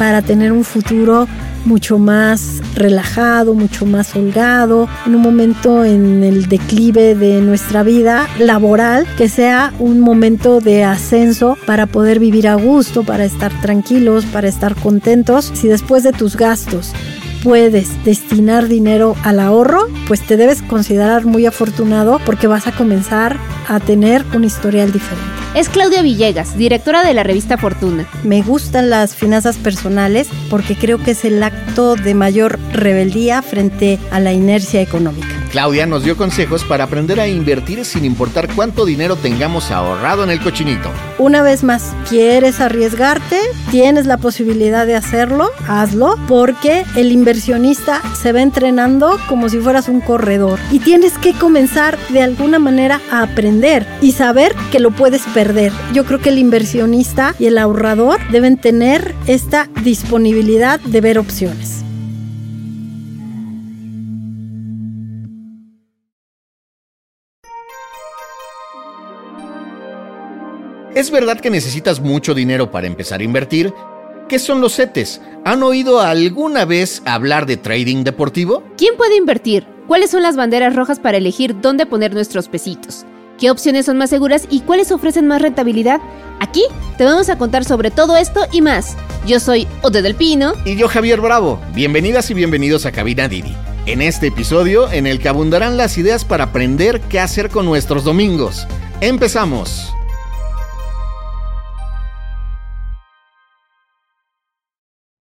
para tener un futuro mucho más relajado, mucho más holgado, en un momento en el declive de nuestra vida laboral, que sea un momento de ascenso para poder vivir a gusto, para estar tranquilos, para estar contentos. Si después de tus gastos puedes destinar dinero al ahorro, pues te debes considerar muy afortunado porque vas a comenzar a tener un historial diferente. Es Claudia Villegas, directora de la revista Fortuna. Me gustan las finanzas personales porque creo que es el acto de mayor rebeldía frente a la inercia económica. Claudia nos dio consejos para aprender a invertir sin importar cuánto dinero tengamos ahorrado en el cochinito. Una vez más, ¿quieres arriesgarte? Tienes la posibilidad de hacerlo, hazlo, porque el inversionista se va entrenando como si fueras un corredor y tienes que comenzar de alguna manera a aprender y saber que lo puedes perder. Yo creo que el inversionista y el ahorrador deben tener esta disponibilidad de ver opciones. ¿Es verdad que necesitas mucho dinero para empezar a invertir? ¿Qué son los CETES? ¿Han oído alguna vez hablar de trading deportivo? ¿Quién puede invertir? ¿Cuáles son las banderas rojas para elegir dónde poner nuestros pesitos? ¿Qué opciones son más seguras y cuáles ofrecen más rentabilidad? Aquí te vamos a contar sobre todo esto y más. Yo soy Ode del Pino. Y yo Javier Bravo. Bienvenidas y bienvenidos a Cabina Didi. En este episodio en el que abundarán las ideas para aprender qué hacer con nuestros domingos. Empezamos.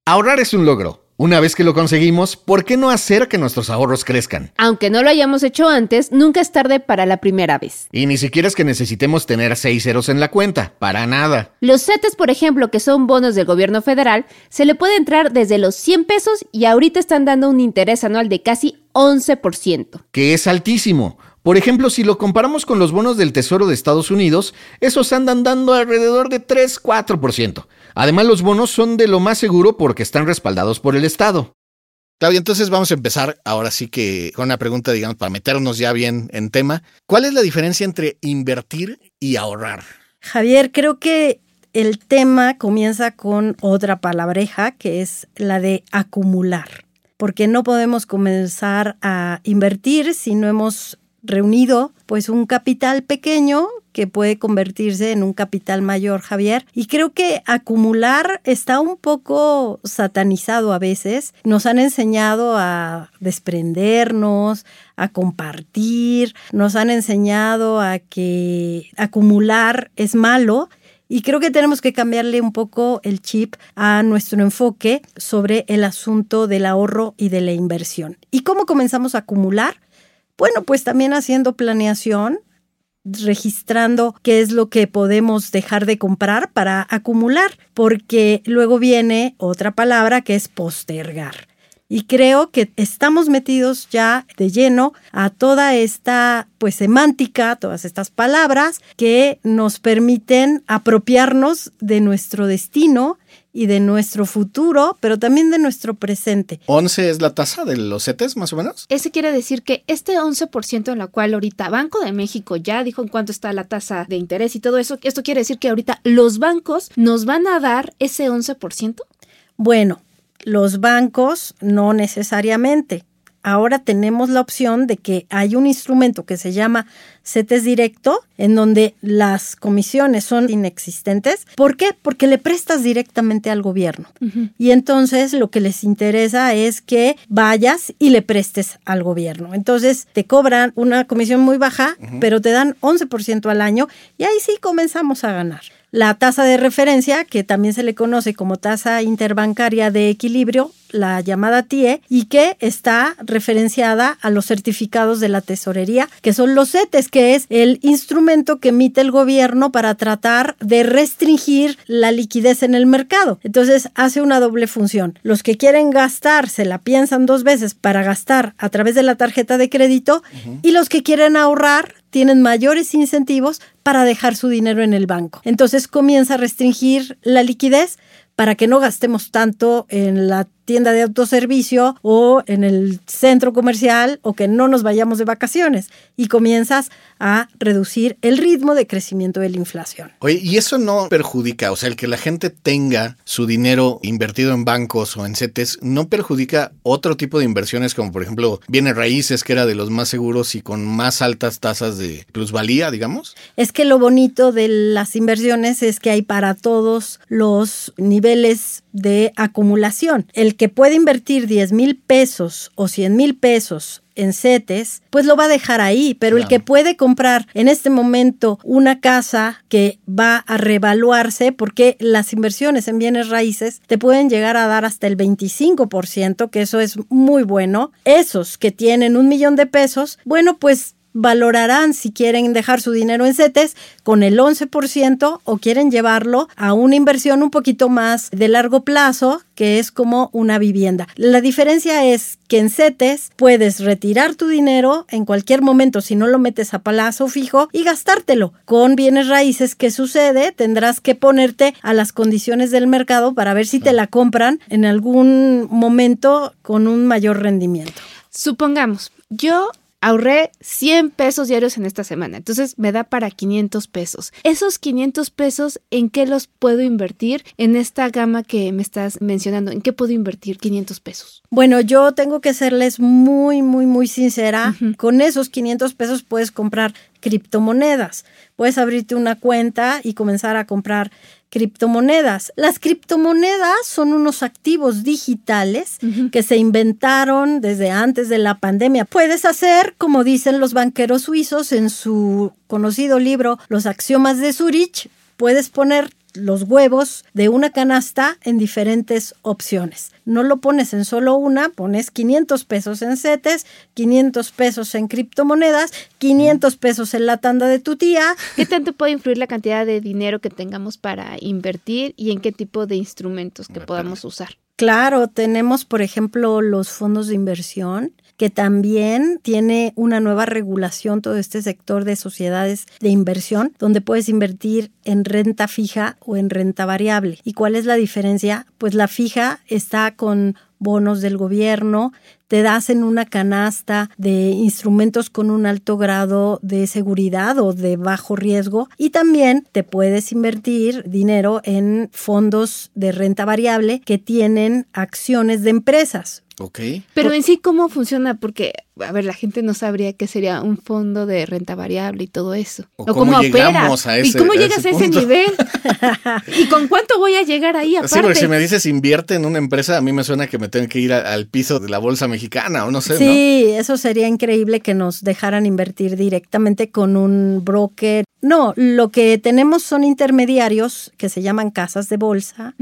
Ahorrar es un logro. Una vez que lo conseguimos, ¿por qué no hacer que nuestros ahorros crezcan? Aunque no lo hayamos hecho antes, nunca es tarde para la primera vez. Y ni siquiera es que necesitemos tener seis ceros en la cuenta, para nada. Los CETES, por ejemplo, que son bonos del gobierno federal, se le puede entrar desde los 100 pesos y ahorita están dando un interés anual de casi 11%. Que es altísimo. Por ejemplo, si lo comparamos con los bonos del Tesoro de Estados Unidos, esos andan dando alrededor de 3-4%. Además, los bonos son de lo más seguro porque están respaldados por el Estado. Claudia, entonces vamos a empezar ahora sí que con una pregunta, digamos, para meternos ya bien en tema. ¿Cuál es la diferencia entre invertir y ahorrar? Javier, creo que el tema comienza con otra palabreja que es la de acumular, porque no podemos comenzar a invertir si no hemos reunido pues un capital pequeño que puede convertirse en un capital mayor, Javier. Y creo que acumular está un poco satanizado a veces. Nos han enseñado a desprendernos, a compartir, nos han enseñado a que acumular es malo. Y creo que tenemos que cambiarle un poco el chip a nuestro enfoque sobre el asunto del ahorro y de la inversión. ¿Y cómo comenzamos a acumular? Bueno, pues también haciendo planeación, registrando qué es lo que podemos dejar de comprar para acumular, porque luego viene otra palabra que es postergar. Y creo que estamos metidos ya de lleno a toda esta pues semántica, todas estas palabras que nos permiten apropiarnos de nuestro destino y de nuestro futuro, pero también de nuestro presente. 11 es la tasa de los CETES, más o menos. Ese quiere decir que este 11% en la cual ahorita Banco de México ya dijo en cuánto está la tasa de interés y todo eso, esto quiere decir que ahorita los bancos nos van a dar ese 11%? Bueno, los bancos no necesariamente ahora tenemos la opción de que hay un instrumento que se llama CETES directo, en donde las comisiones son inexistentes. ¿Por qué? Porque le prestas directamente al gobierno. Y entonces lo que les interesa es que vayas y le prestes al gobierno. Entonces te cobran una comisión muy baja, pero te dan 11% al año y ahí sí comenzamos a ganar la tasa de referencia, que también se le conoce como tasa interbancaria de equilibrio, la llamada TIE, y que está referenciada a los certificados de la tesorería, que son los CETES, que es el instrumento que emite el gobierno para tratar de restringir la liquidez en el mercado. Entonces hace una doble función. Los que quieren gastar se la piensan dos veces para gastar a través de la tarjeta de crédito y los que quieren ahorrar tienen mayores incentivos para dejar su dinero en el banco. Entonces comienza a restringir la liquidez para que no gastemos tanto en la tienda de autoservicio o en el centro comercial o que no nos vayamos de vacaciones y comienzas a reducir el ritmo de crecimiento de la inflación. Oye, y eso no perjudica, o sea, el que la gente tenga su dinero invertido en bancos o en CETES, no perjudica otro tipo de inversiones como por ejemplo bienes raíces, que era de los más seguros y con más altas tasas de plusvalía, digamos. Es que lo bonito de las inversiones es que hay para todos los niveles de acumulación. El que puede invertir 10 mil pesos o 100 mil pesos en CETES, pues lo va a dejar ahí, pero el que puede comprar en este momento una casa que va a revaluarse, porque las inversiones en bienes raíces te pueden llegar a dar hasta el 25%, que eso es muy bueno. Esos que tienen un millón de pesos, bueno, pues valorarán si quieren dejar su dinero en CETES con el 11% o quieren llevarlo a una inversión un poquito más de largo plazo, que es como una vivienda. La diferencia es que en CETES puedes retirar tu dinero en cualquier momento si no lo metes a plazo fijo y gastártelo. Con bienes raíces, ¿qué sucede? Tendrás que ponerte a las condiciones del mercado para ver si te la compran en algún momento con un mayor rendimiento. Supongamos, yo ahorré 100 pesos diarios en esta semana, entonces me da para 500 pesos. Esos 500 pesos, ¿en qué los puedo invertir en esta gama que me estás mencionando? ¿En qué puedo invertir 500 pesos? Bueno, yo tengo que serles muy, muy, muy sincera. Con esos 500 pesos puedes comprar criptomonedas. Puedes abrirte una cuenta y comenzar a comprar criptomonedas. Las criptomonedas son unos activos digitales que se inventaron desde antes de la pandemia. Puedes hacer, como dicen los banqueros suizos en su conocido libro Los axiomas de Zurich, puedes poner los huevos de una canasta en diferentes opciones. No lo pones en solo una, pones 500 pesos en CETES, 500 pesos en criptomonedas, 500 pesos en la tanda de tu tía. ¿Qué tanto puede influir la cantidad de dinero que tengamos para invertir y en qué tipo de instrumentos que podamos usar? Claro, tenemos por ejemplo los fondos de inversión que también tiene una nueva regulación todo este sector de sociedades de inversión, donde puedes invertir en renta fija o en renta variable. ¿Y cuál es la diferencia? Pues la fija está con bonos del gobierno, te das en una canasta de instrumentos con un alto grado de seguridad o de bajo riesgo y también te puedes invertir dinero en fondos de renta variable que tienen acciones de empresas. Ok. Pero en sí, ¿cómo funciona? Porque, a ver, la gente no sabría qué sería un fondo de renta variable y todo eso. O, cómo, llegamos a ese ¿Y cómo a llegas a ese punto? nivel? ¿Y con cuánto voy a llegar ahí aparte? Sí, porque si me dices invierte en una empresa, a mí me suena que me tengo que ir a- al piso de la bolsa mexicana o no sé, Sí, eso sería increíble que nos dejaran invertir directamente con un broker. No, lo que tenemos son intermediarios que se llaman casas de bolsa,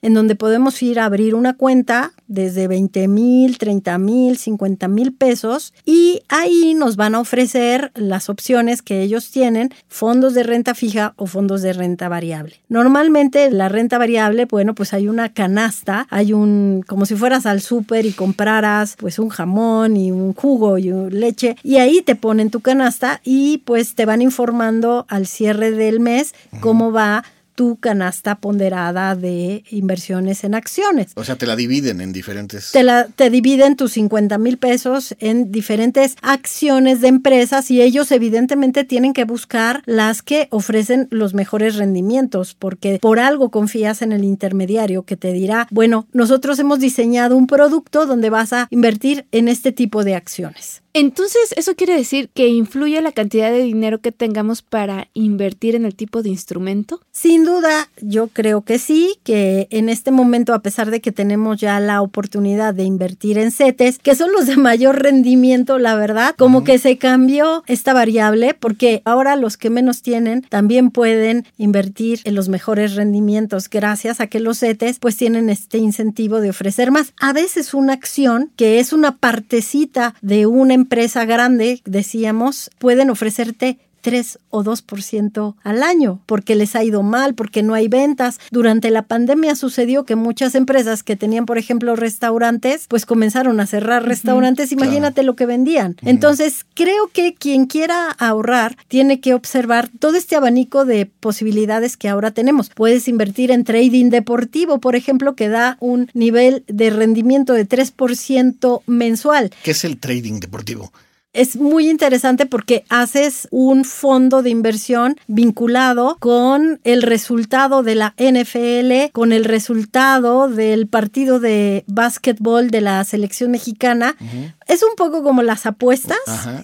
en donde podemos ir a abrir una cuenta desde 20 mil, 30 mil, 50 mil pesos y ahí nos van a ofrecer las opciones que ellos tienen, fondos de renta fija o fondos de renta variable. Normalmente la renta variable, bueno, pues hay una canasta, hay un, como si fueras al súper y compraras pues un jamón y un jugo y un leche y ahí te ponen tu canasta y pues te van informando al cierre del mes cómo va tu canasta ponderada de inversiones en acciones. O sea, te la dividen en diferentes. Te, la, te dividen tus 50 mil pesos en diferentes acciones de empresas y ellos evidentemente tienen que buscar las que ofrecen los mejores rendimientos porque por algo confías en el intermediario que te dirá, bueno, nosotros hemos diseñado un producto donde vas a invertir en este tipo de acciones. Entonces, ¿eso quiere decir que influye la cantidad de dinero que tengamos para invertir en el tipo de instrumento? Sin duda, yo creo que sí, que en este momento, a pesar de que tenemos ya la oportunidad de invertir en CETES, que son los de mayor rendimiento, la verdad, como que se cambió esta variable, porque ahora los que menos tienen también pueden invertir en los mejores rendimientos, gracias a que los CETES pues tienen este incentivo de ofrecer más. A veces una acción, que es una partecita de una empresa grande, decíamos, pueden ofrecerte 3 o 2% al año, porque les ha ido mal, porque no hay ventas. Durante la pandemia sucedió que muchas empresas que tenían, por ejemplo, restaurantes, pues comenzaron a cerrar restaurantes, imagínate lo que vendían. Entonces, creo que quien quiera ahorrar tiene que observar todo este abanico de posibilidades que ahora tenemos. Puedes invertir en trading deportivo, por ejemplo, que da un nivel de rendimiento de 3% mensual. ¿Qué es el trading deportivo? Es muy interesante porque haces un fondo de inversión vinculado con el resultado de la NFL, con el resultado del partido de básquetbol de la selección mexicana. Es un poco como las apuestas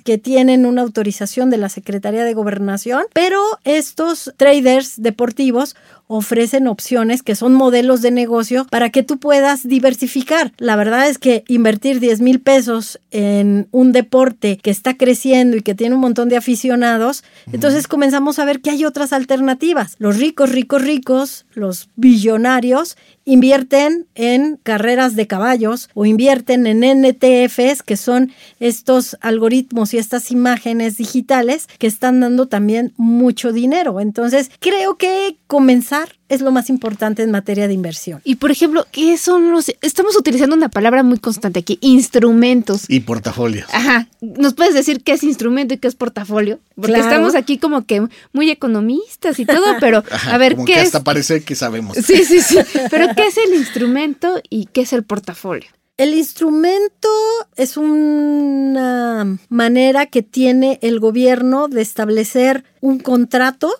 que tienen una autorización de la Secretaría de Gobernación, pero estos traders deportivos ofrecen opciones que son modelos de negocio para que tú puedas diversificar. La verdad es que invertir 10 mil pesos en un deporte que está creciendo y que tiene un montón de aficionados, entonces comenzamos a ver que hay otras alternativas. Los ricos, ricos, ricos, los billonarios, invierten en carreras de caballos o invierten en NTFs, que son estos algoritmos y estas imágenes digitales que están dando también mucho dinero. Entonces, creo que comenzar es lo más importante en materia de inversión. Y por ejemplo, ¿qué son los... Estamos utilizando una palabra muy constante aquí, instrumentos. Y portafolios. Ajá. ¿Nos puedes decir qué es instrumento y qué es portafolio? Porque estamos aquí como que muy economistas y todo, pero a ver, como ¿qué que es? hasta parece que sabemos. Sí, sí, sí. Pero ¿qué es el instrumento y qué es el portafolio? El instrumento es una manera que tiene el gobierno de establecer un contrato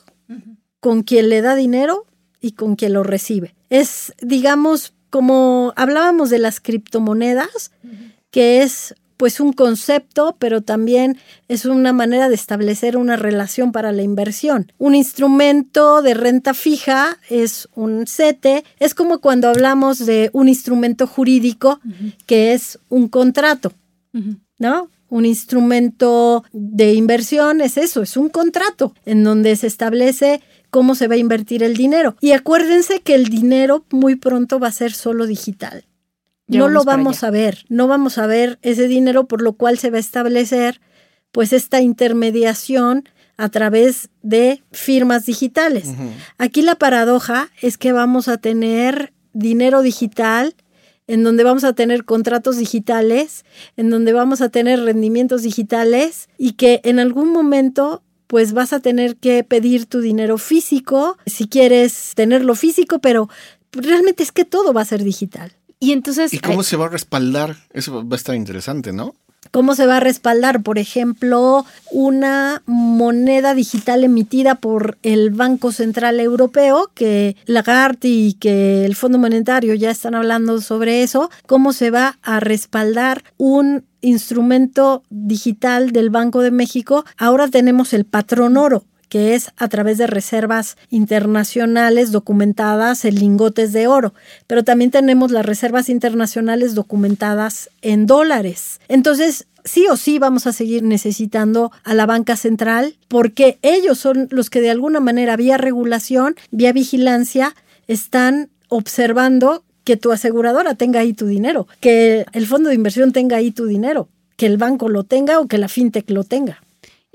con quien le da dinero y con quien lo recibe. Es, digamos, como hablábamos de las criptomonedas, que es pues un concepto, pero también es una manera de establecer una relación para la inversión. Un instrumento de renta fija es un CETE, es como cuando hablamos de un instrumento jurídico que es un contrato, ¿no? Un instrumento de inversión es eso, es un contrato en donde se establece cómo se va a invertir el dinero. Y acuérdense que el dinero muy pronto va a ser solo digital. No lo vamos allá. a ver, no vamos a ver ese dinero por lo cual se va a establecer pues esta intermediación a través de firmas digitales. Aquí la paradoja es que vamos a tener dinero digital en donde vamos a tener contratos digitales, en donde vamos a tener rendimientos digitales y que en algún momento pues vas a tener que pedir tu dinero físico, si quieres tenerlo físico, pero realmente es que todo va a ser digital. Y entonces... ¿Y cómo ay, se va a respaldar? Eso va a estar interesante, ¿no? ¿Cómo se va a respaldar? Por ejemplo, una moneda digital emitida por el Banco Central Europeo, que Lagarde y que el Fondo Monetario ya están hablando sobre eso. ¿Cómo se va a respaldar un instrumento digital del Banco de México? Ahora tenemos el patrón oro que es a través de reservas internacionales documentadas en lingotes de oro, pero también tenemos las reservas internacionales documentadas en dólares. Entonces, sí o sí vamos a seguir necesitando a la banca central porque ellos son los que de alguna manera vía regulación, vía vigilancia, están observando que tu aseguradora tenga ahí tu dinero, que el fondo de inversión tenga ahí tu dinero, que el banco lo tenga o que la fintech lo tenga.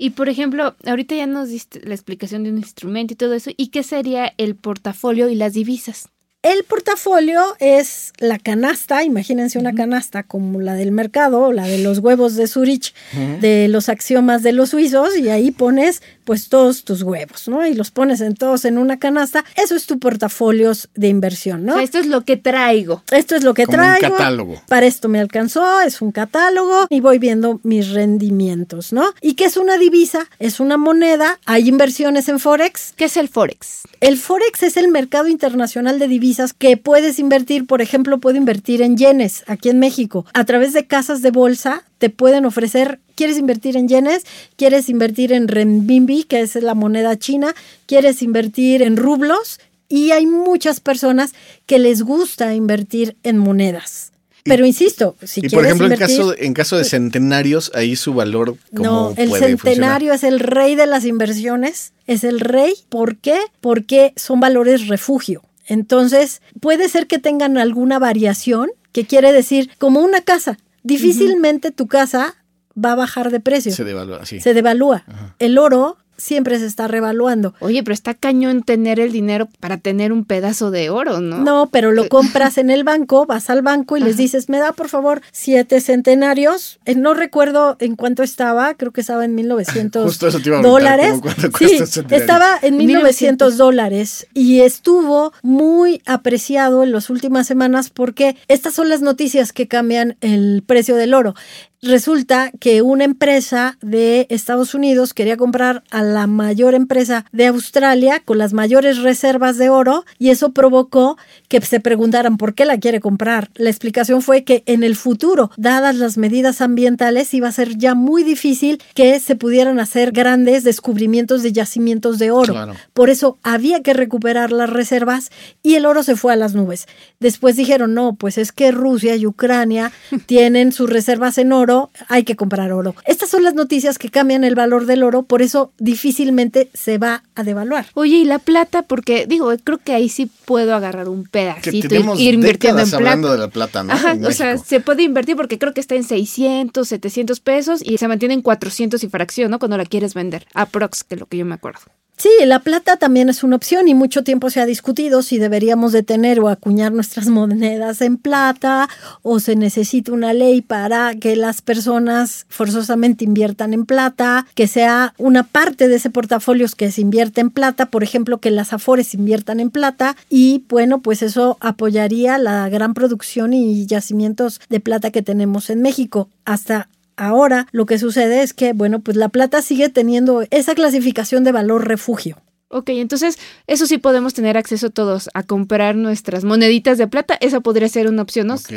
Y por ejemplo, ahorita ya nos diste la explicación de un instrumento y todo eso. ¿Y qué sería el portafolio y las divisas? El portafolio es la canasta, imagínense una canasta como la del mercado, la de los huevos de Zurich, de los axiomas de los suizos, y ahí pones pues todos tus huevos, ¿no? Y los pones en todos en una canasta. Eso es tu portafolio de inversión, ¿no? O sea, esto es lo que traigo. Esto es lo que Como un traigo. catálogo. Para esto me alcanzó, es un catálogo y voy viendo mis rendimientos, ¿no? ¿Y qué es una divisa? Es una moneda. Hay inversiones en Forex. ¿Qué es el Forex? El Forex es el mercado internacional de divisas que puedes invertir, por ejemplo, puedo invertir en yenes aquí en México. A través de casas de bolsa te pueden ofrecer, ¿quieres invertir en yenes? ¿Quieres invertir en renminbi, que es la moneda china? ¿Quieres invertir en rublos? Y hay muchas personas que les gusta invertir en monedas. Pero insisto, si y quieres por ejemplo, en invertir, caso, en caso de centenarios, ahí su valor como no, el puede centenario es el rey de las inversiones, es el rey. ¿Por qué? Porque son valores refugio. Entonces, puede ser que tengan alguna variación, que quiere decir, como una casa, difícilmente tu casa va a bajar de precio. Se devalúa, sí. Se devalúa. El oro siempre se está revaluando. Oye, pero está cañón tener el dinero para tener un pedazo de oro, ¿no? No, pero lo compras en el banco, vas al banco y les dices, me da por favor siete centenarios. Eh, no recuerdo en cuánto estaba, creo que estaba en 1900 Justo eso te iba a preguntar, dólares. ¿cómo cuánto Sí, centenario? estaba en 1900 dólares y estuvo muy apreciado en las últimas semanas porque estas son las noticias que cambian el precio del oro. Resulta que una empresa de Estados Unidos quería comprar a la mayor empresa de Australia con las mayores reservas de oro y eso provocó que se preguntaran por qué la quiere comprar. La explicación fue que en el futuro, dadas las medidas ambientales, iba a ser ya muy difícil que se pudieran hacer grandes descubrimientos de yacimientos de oro. Claro. Por eso había que recuperar las reservas y el oro se fue a las nubes. Después dijeron, no, pues es que Rusia y Ucrania tienen sus reservas en oro, hay que comprar oro. Estas son las noticias que cambian el valor del oro, por eso difícilmente se va a devaluar. Oye, y la plata, porque digo, creo que ahí sí puedo agarrar un pedacito tenemos y ir invirtiendo en plata. hablando de la plata, ¿no? Ajá, o sea, se puede invertir porque creo que está en 600, 700 pesos y se mantiene en 400 y fracción, ¿no? Cuando la quieres vender. Aprox, que es lo que yo me acuerdo. Sí, la plata también es una opción y mucho tiempo se ha discutido si deberíamos de tener o acuñar nuestras monedas en plata o se necesita una ley para que las personas forzosamente inviertan en plata, que sea una parte de ese portafolio que se invierte en plata, por ejemplo, que las afores inviertan en plata y bueno, pues eso apoyaría la gran producción y yacimientos de plata que tenemos en México. Hasta Ahora lo que sucede es que, bueno, pues la plata sigue teniendo esa clasificación de valor refugio. Ok, entonces eso sí podemos tener acceso todos a comprar nuestras moneditas de plata. Esa podría ser una opción, ¿no? Ok.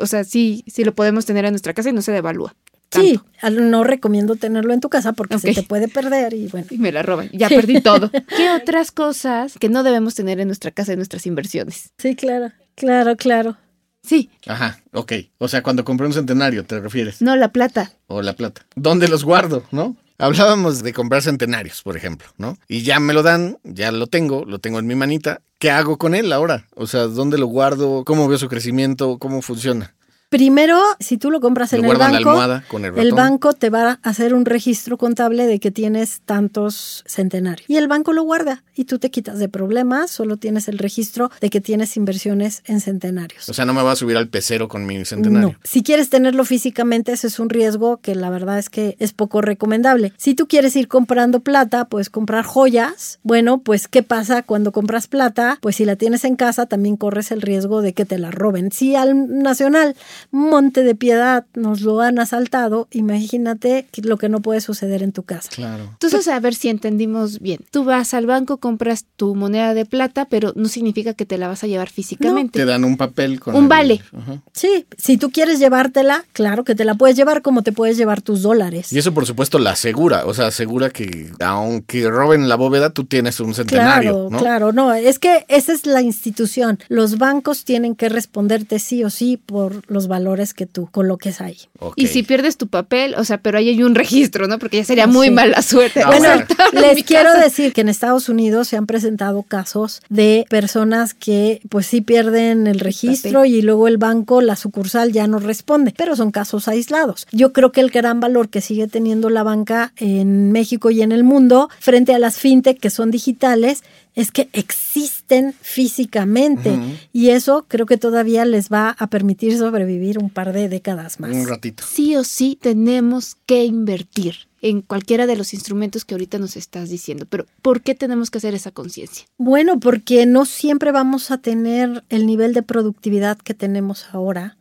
O sea, sí, sí lo podemos tener en nuestra casa y no se devalúa. Sí, tanto. no recomiendo tenerlo en tu casa porque se te puede perder y bueno. Y me la roban. Ya Sí. perdí todo. ¿Qué otras cosas que no debemos tener en nuestra casa en nuestras inversiones? Sí, claro, claro, claro. Sí, Ajá, ok. O sea, cuando compré un centenario, ¿te refieres? no la plata. O la plata. ¿Dónde los guardo, no? Hablábamos de comprar centenarios, por ejemplo, ¿no? Y ya me lo dan, ya lo tengo, lo tengo en mi manita. ¿Qué hago con él ahora? O sea, ¿dónde lo guardo? ¿Cómo veo su crecimiento? ¿Cómo funciona? Primero, si tú lo compras Lo en el banco, con el banco te va a hacer un registro contable de que tienes tantos centenarios. Y el banco lo guarda y tú te quitas de problemas, solo tienes el registro de que tienes inversiones en centenarios. O sea, no me va a subir al pecero con mi centenario. No. Si quieres tenerlo físicamente, ese es un riesgo que la verdad es que es poco recomendable. Si tú quieres ir comprando plata, puedes comprar joyas. Bueno, pues ¿qué pasa cuando compras plata? Pues si la tienes en casa, también corres el riesgo de que te la roben. Si al Nacional Monte de Piedad nos lo han asaltado, imagínate lo que no puede suceder en tu casa. Claro. Entonces, a ver si entendimos bien. Tú vas al banco, compras tu moneda de plata, pero no significa que te la vas a llevar físicamente. Te dan un papel con Un el- vale. Ajá. Sí, si tú quieres llevártela, claro que te la puedes llevar como te puedes llevar tus dólares. Y eso, por supuesto, la asegura. O sea, asegura que aunque roben la bóveda, tú tienes un centenario, Claro, ¿no? claro, no, es que esa es la institución. Los bancos tienen que responderte sí o sí por los valores que tú coloques ahí. Y si pierdes tu papel, o sea, pero ahí hay un registro, ¿no? Porque ya sería muy Sí. mala suerte. Bueno, les quiero decir que en Estados Unidos se han presentado casos de personas que pues sí pierden el registro y luego el banco, la sucursal ya no responde, pero son casos aislados. Yo creo que el gran valor que sigue teniendo la banca en México y en el mundo frente a las fintech que son digitales es que existen físicamente y eso creo que todavía les va a permitir sobrevivir un par de décadas más. Un ratito. Sí o sí tenemos que invertir en cualquiera de los instrumentos que ahorita nos estás diciendo. Pero ¿por qué tenemos que hacer esa conciencia? Bueno, porque no siempre vamos a tener el nivel de productividad que tenemos ahora.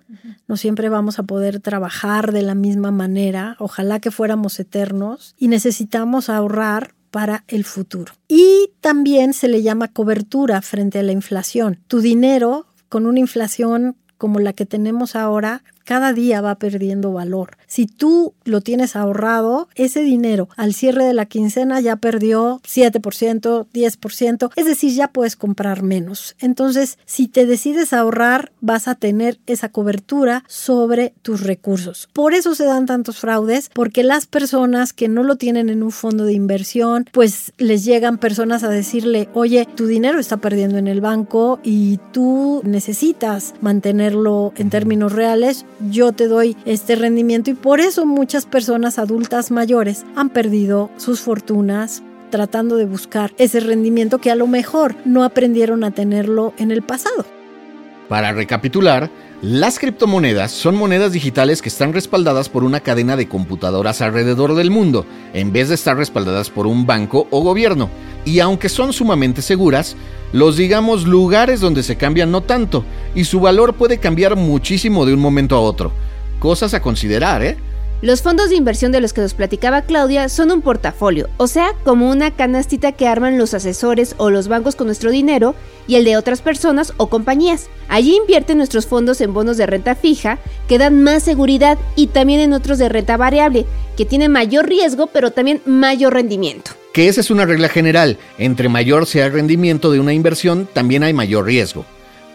No siempre vamos a poder trabajar de la misma manera. Ojalá que fuéramos eternos y necesitamos ahorrar para el futuro. Y también se le llama cobertura frente a la inflación. Tu dinero con una inflación como la que tenemos ahora, cada día va perdiendo valor. Si tú lo tienes ahorrado, ese dinero al cierre de la quincena ya perdió 7%, 10%, es decir, ya puedes comprar menos. Entonces, si te decides ahorrar, vas a tener esa cobertura sobre tus recursos. Por eso se dan tantos fraudes, porque las personas que no lo tienen en un fondo de inversión, pues les llegan personas a decirle, oye, tu dinero está perdiendo en el banco y tú necesitas mantenerlo en términos reales, yo te doy este rendimiento y por eso muchas personas adultas mayores han perdido sus fortunas tratando de buscar ese rendimiento que a lo mejor no aprendieron a tenerlo en el pasado. Para recapitular, las criptomonedas son monedas digitales que están respaldadas por una cadena de computadoras alrededor del mundo, en vez de estar respaldadas por un banco o gobierno. Y aunque son sumamente seguras, los digamos lugares donde se cambian no tanto, y su valor puede cambiar muchísimo de un momento a otro. Cosas a considerar, ¿eh? Los fondos de inversión de los que nos platicaba Claudia son un portafolio, o sea, como una canastita que arman los asesores o los bancos con nuestro dinero y el de otras personas o compañías. Allí invierten nuestros fondos en bonos de renta fija, que dan más seguridad, y también en otros de renta variable, que tienen mayor riesgo pero también mayor rendimiento. Que esa es una regla general, entre mayor sea el rendimiento de una inversión, también hay mayor riesgo.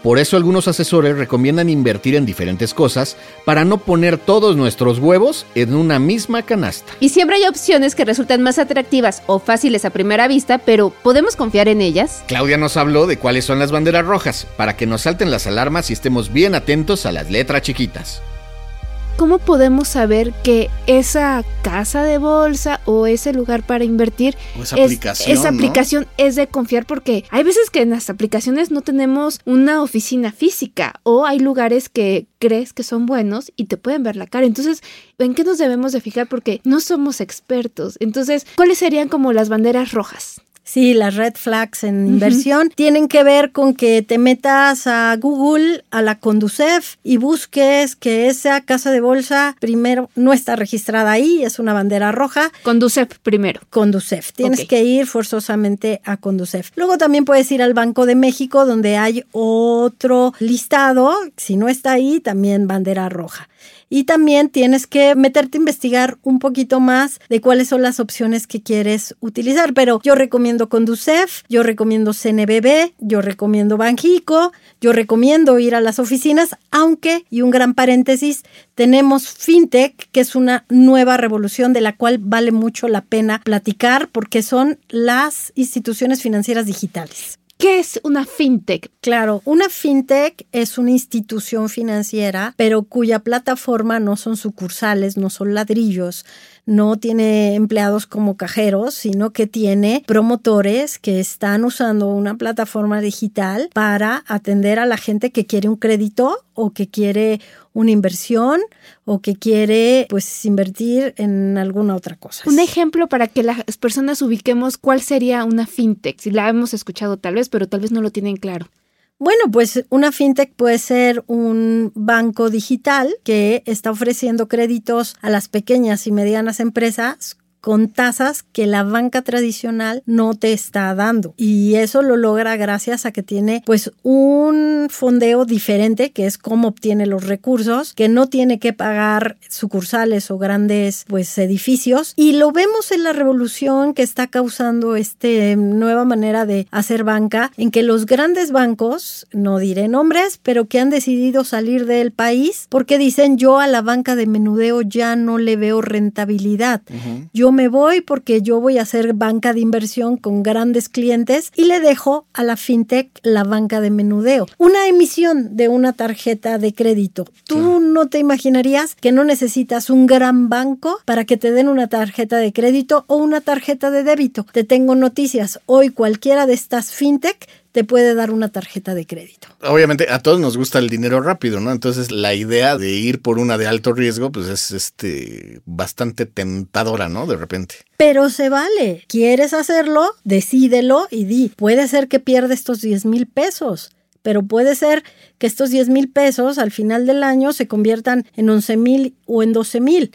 Por eso algunos asesores recomiendan invertir en diferentes cosas para no poner todos nuestros huevos en una misma canasta. Y siempre hay opciones que resultan más atractivas o fáciles a primera vista, pero ¿podemos confiar en ellas? Claudia nos habló de cuáles son las banderas rojas, para que nos salten las alarmas y estemos bien atentos a las letras chiquitas. ¿Cómo podemos saber que esa casa de bolsa o ese lugar para invertir O esa es, aplicación, esa ¿no? aplicación es de confiar? Porque hay veces que en las aplicaciones no tenemos una oficina física o hay lugares que crees que son buenos y te pueden ver la cara. Entonces, ¿en qué nos debemos de fijar? Porque no somos expertos. Entonces, ¿cuáles serían como las banderas rojas? Sí, las red flags en inversión tienen que ver con que te metas a Google, a la Conducef y busques que esa casa de bolsa primero no está registrada ahí, es una bandera roja. Conducef primero. Conducef. Tienes que ir forzosamente a Conducef. Luego también puedes ir al Banco de México donde hay otro listado. Si no está ahí, también bandera roja. Y también tienes que meterte a investigar un poquito más de cuáles son las opciones que quieres utilizar. Pero yo recomiendo Conducef, yo recomiendo CNBB, yo recomiendo Banjico, yo recomiendo ir a las oficinas, aunque, y un gran paréntesis, tenemos FinTech, que es una nueva revolución de la cual vale mucho la pena platicar porque son las instituciones financieras digitales. ¿Qué es una fintech? Claro, una fintech es una institución financiera, pero cuya plataforma no son sucursales, no son ladrillos, no tiene empleados como cajeros, sino que tiene promotores que están usando una plataforma digital para atender a la gente que quiere un crédito o que quiere una inversión o que quiere pues invertir en alguna otra cosa. Un ejemplo para que las personas ubiquemos cuál sería una fintech. Si la hemos escuchado tal vez, pero tal vez no lo tienen claro. Bueno, pues una fintech puede ser un banco digital que está ofreciendo créditos a las pequeñas y medianas empresas con tasas que la banca tradicional no te está dando. Y eso lo logra gracias a que tiene pues un fondeo diferente, que es cómo obtiene los recursos, que no tiene que pagar sucursales o grandes pues edificios. Y lo vemos en la revolución que está causando esta nueva manera de hacer banca, en que los grandes bancos, no diré nombres, pero que han decidido salir del país porque dicen yo a la banca de menudeo ya no le veo rentabilidad. Yo me voy porque yo voy a hacer banca de inversión con grandes clientes y le dejo a la fintech la banca de menudeo. Una emisión de una tarjeta de crédito. Tú no te imaginarías que no necesitas un gran banco para que te den una tarjeta de crédito o una tarjeta de débito. Te tengo noticias. Hoy cualquiera de estas fintech te puede dar una tarjeta de crédito. Obviamente a todos nos gusta el dinero rápido, ¿no? Entonces la idea de ir por una de alto riesgo, pues es este bastante tentadora, ¿no? De repente. Pero se vale. ¿Quieres hacerlo? Decídelo y di. Puede ser que pierda estos 10 mil pesos, pero puede ser que estos 10 mil pesos al final del año se conviertan en 11 mil o en 12 mil.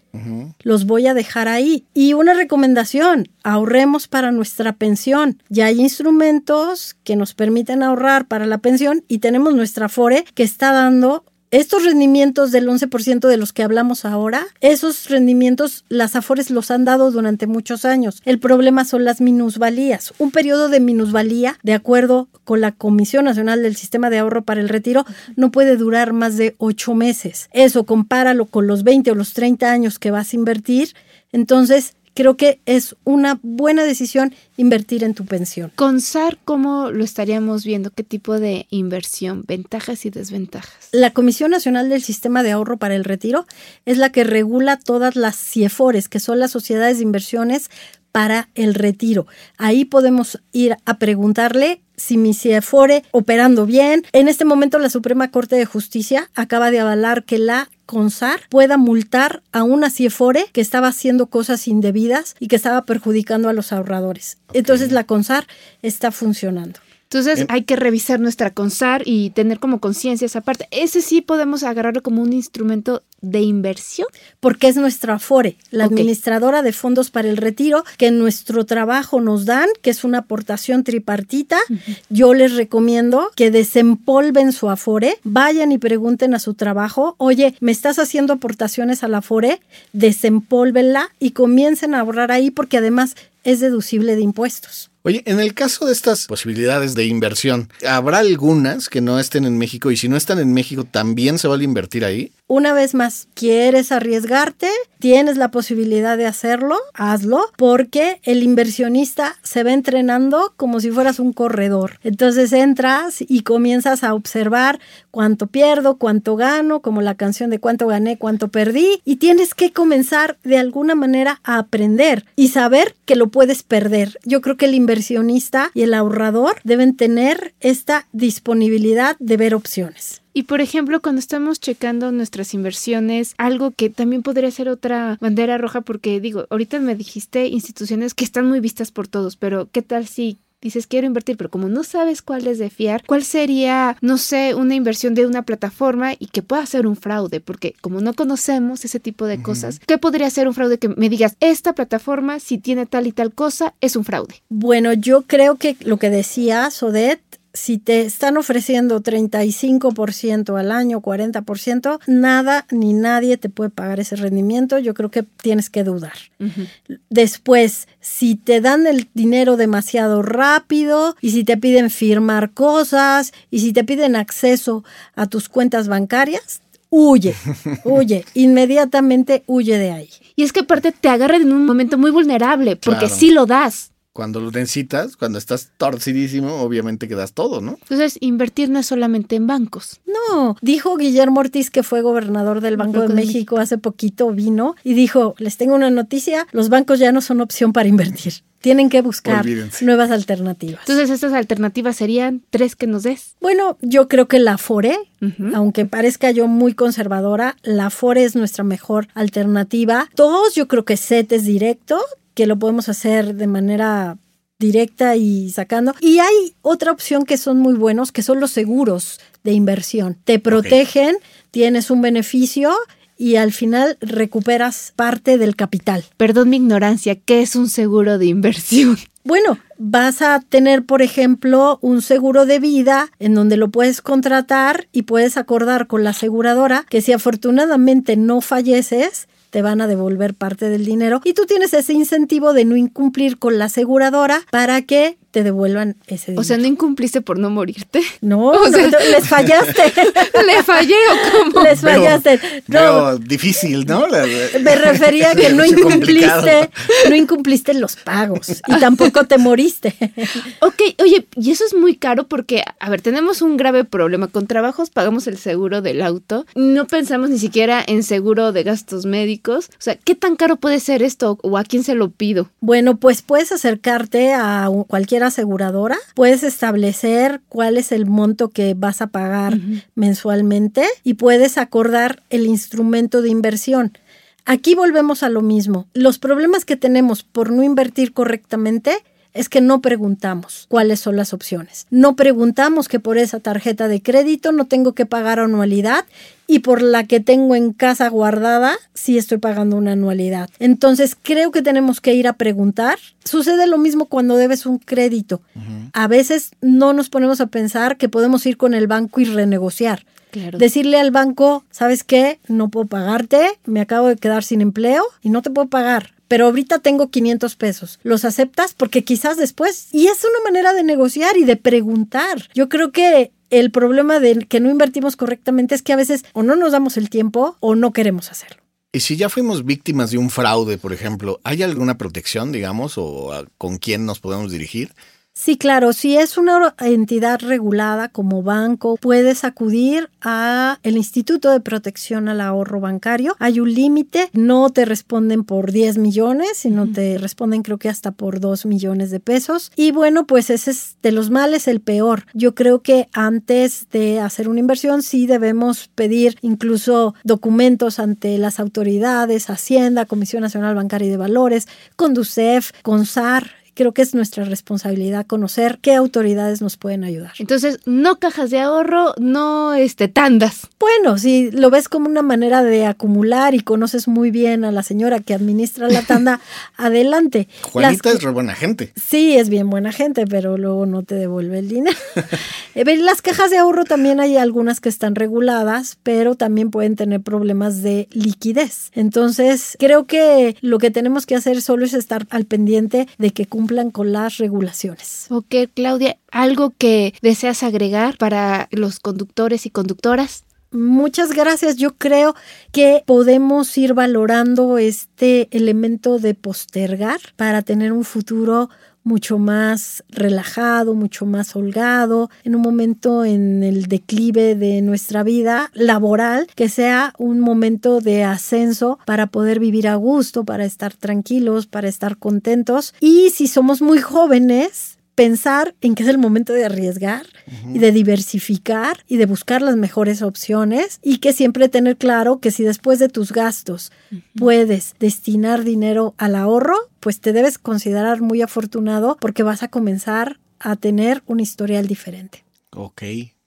Los voy a dejar ahí. Y una recomendación, ahorremos para nuestra pensión. Ya hay instrumentos que nos permiten ahorrar para la pensión y tenemos nuestra FORE que está dando estos rendimientos del 11% de los que hablamos ahora, esos rendimientos las Afores los han dado durante muchos años. El problema son las minusvalías. Un periodo de minusvalía, de acuerdo con la Comisión Nacional del Sistema de Ahorro para el Retiro, no puede durar más de ocho meses. Eso compáralo con los 20 o los 30 años que vas a invertir. Entonces, creo que es una buena decisión invertir en tu pensión. Con SAR, ¿cómo lo estaríamos viendo? ¿Qué tipo de inversión? Ventajas y desventajas. La Comisión Nacional del Sistema de Ahorro para el Retiro es la que regula todas las CIEFORES, que son las sociedades de inversiones para el retiro. Ahí podemos ir a preguntarle si mi CIEFORE operando bien. En este momento la Suprema Corte de Justicia acaba de avalar que la CONSAR pueda multar a una CIEFORE que estaba haciendo cosas indebidas y que estaba perjudicando a los ahorradores. Entonces la CONSAR está funcionando. Entonces hay que revisar nuestra CONSAR y tener como conciencia esa parte. Ese sí podemos agarrarlo como un instrumento de inversión. Porque es nuestra FORE, la administradora de fondos para el retiro, que en nuestro trabajo nos dan, que es una aportación tripartita. Yo les recomiendo que desempolven su Afore, vayan y pregunten a su trabajo, oye, ¿me estás haciendo aportaciones a la Afore? Desempólvenla y comiencen a ahorrar ahí porque además es deducible de impuestos. Oye, en el caso de estas posibilidades de inversión, ¿habrá algunas que no estén en México? Y si no están en México, ¿también se vale invertir ahí? Una vez más, ¿quieres arriesgarte? Tienes la posibilidad de hacerlo, hazlo, porque el inversionista se va entrenando como si fueras un corredor. Entonces entras y comienzas a observar cuánto pierdo, cuánto gano, como la canción de cuánto gané, cuánto perdí, y tienes que comenzar de alguna manera a aprender y saber que lo puedes perder. Yo creo que el inversionista y el ahorrador deben tener esta disponibilidad de ver opciones. Y por ejemplo, cuando estamos checando nuestras inversiones, algo que también podría ser otra bandera roja, porque digo, ahorita me dijiste instituciones que están muy vistas por todos, pero ¿qué tal si dices quiero invertir, pero como no sabes cuál es de fiar, cuál sería, no sé, una inversión de una plataforma y que pueda ser un fraude, porque como no conocemos ese tipo de cosas, ¿qué podría ser un fraude que me digas, esta plataforma si tiene tal y tal cosa es un fraude? Bueno, yo creo que lo que decía Sodet, si te están ofreciendo 35% al año, 40%, nada ni nadie te puede pagar ese rendimiento. Yo creo que tienes que dudar. Después, si te dan el dinero demasiado rápido y si te piden firmar cosas y si te piden acceso a tus cuentas bancarias, huye, huye, inmediatamente huye de ahí. Y es que aparte te agarran en un momento muy vulnerable, porque Claro. sí lo das. Cuando lo necesitas, cuando estás torcidísimo, obviamente que das todo, ¿no? Entonces, invertir no es solamente en bancos. No, dijo Guillermo Ortiz, que fue gobernador del Banco de Banco de México hace poquito, vino y dijo, les tengo una noticia, los bancos ya no son opción para invertir. Tienen que buscar Olvídense. nuevas alternativas. Entonces, estas alternativas serían tres que nos des. Bueno, yo creo que la FORE, aunque parezca yo muy conservadora, la FORE es nuestra mejor alternativa. Todos, yo creo que CETES directo, que lo podemos hacer de manera directa y sacando. Y hay otra opción que son muy buenos, que son los seguros de inversión. Te protegen, tienes un beneficio y al final recuperas parte del capital. Perdón mi ignorancia, ¿qué es un seguro de inversión? Bueno, vas a tener, por ejemplo, un seguro de vida en donde lo puedes contratar y puedes acordar con la aseguradora que si afortunadamente no falleces, te van a devolver parte del dinero. Y tú tienes ese incentivo de no incumplir con la aseguradora para que te devuelvan ese dinero. O sea, no incumpliste por no morirte. no, o sea- no, les fallaste. ¿Le fallé o cómo? les fallaste. No, veo difícil, ¿no? Me refería a que no complicado. incumpliste, no incumpliste los pagos y tampoco te moriste. Ok, oye, y eso es muy caro porque, a ver, tenemos un grave problema. Con trabajos pagamos el seguro del auto. No pensamos ni siquiera en seguro de gastos médicos. O sea, ¿qué tan caro puede ser esto o a quién se lo pido? Bueno, pues puedes acercarte a u- aseguradora, puedes establecer cuál es el monto que vas a pagar mensualmente y puedes acordar el instrumento de inversión. Aquí volvemos a lo mismo. Los problemas que tenemos por no invertir correctamente es que no preguntamos cuáles son las opciones. No preguntamos que por esa tarjeta de crédito no tengo que pagar anualidad y por la que tengo en casa guardada sí estoy pagando una anualidad. Entonces creo que tenemos que ir a preguntar. Sucede lo mismo cuando debes un crédito. A veces no nos ponemos a pensar que podemos ir con el banco y renegociar. Claro. Decirle al banco, ¿sabes qué? No puedo pagarte, me acabo de quedar sin empleo y no te puedo pagar. Pero ahorita tengo 500 pesos. ¿Los aceptas? Porque quizás después. Y es una manera de negociar y de preguntar. Yo creo que el problema de que no invertimos correctamente es que a veces o no nos damos el tiempo o no queremos hacerlo. Y si ya fuimos víctimas de un fraude, por ejemplo, ¿hay alguna protección, digamos, o con quién nos podemos dirigir? Sí, claro, si es una entidad regulada como banco, puedes acudir a el Instituto de Protección al Ahorro Bancario. Hay un límite, no te responden por 10 millones, sino te responden creo que hasta por 2 millones de pesos. Y bueno, pues ese es de los males el peor. Yo creo que antes de hacer una inversión sí debemos pedir incluso documentos ante las autoridades, Hacienda, Comisión Nacional Bancaria y de Valores, Conducef, CONSAR, creo que es nuestra responsabilidad conocer qué autoridades nos pueden ayudar. Entonces, no cajas de ahorro, no este tandas. Bueno, si lo ves como una manera de acumular y conoces muy bien a la señora que administra la tanda, adelante. Juanita es re buena gente. Sí, es bien buena gente, pero luego no te devuelve el dinero. Eh, las cajas de ahorro también hay algunas que están reguladas, pero también pueden tener problemas de liquidez. Entonces, creo que lo que tenemos que hacer solo es estar al pendiente de que cumplan con las regulaciones. Ok, Claudia, ¿algo que deseas agregar para los conductores y conductoras? Muchas gracias. Yo creo que podemos ir valorando este elemento de postergar para tener un futuro mucho más relajado, mucho más holgado, en un momento en el declive de nuestra vida laboral, que sea un momento de ascenso para poder vivir a gusto, para estar tranquilos, para estar contentos. Y si somos muy jóvenes, pensar en que es el momento de arriesgar y de diversificar y de buscar las mejores opciones y que siempre tener claro que si después de tus gastos puedes destinar dinero al ahorro, pues te debes considerar muy afortunado porque vas a comenzar a tener un historial diferente. Ok.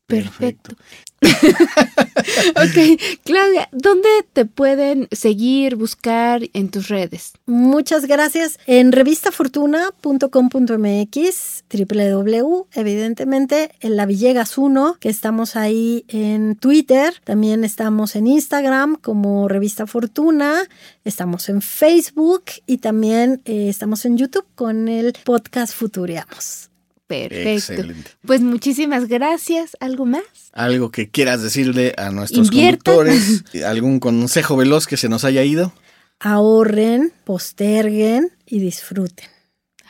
Perfecto. ok, Claudia, ¿dónde te pueden seguir, buscar en tus redes? Muchas gracias. En revistafortuna.com.mx, www, evidentemente, en La Villegas 1, que estamos ahí en Twitter, también estamos en Instagram como Revista Fortuna, estamos en Facebook y también eh, estamos en YouTube con el podcast Futuriamos. Perfecto. Pues muchísimas gracias. ¿Algo más? ¿Algo que quieras decirle a nuestros conductores? ¿Algún consejo veloz que se nos haya ido? Ahorren, posterguen y disfruten.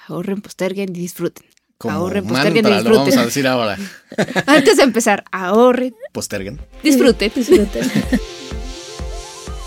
Ahorren, posterguen y disfruten. ahorren, posterguen y disfruten. Lo vamos a decir ahora. Antes de empezar, ahorren, posterguen, disfruten. disfruten.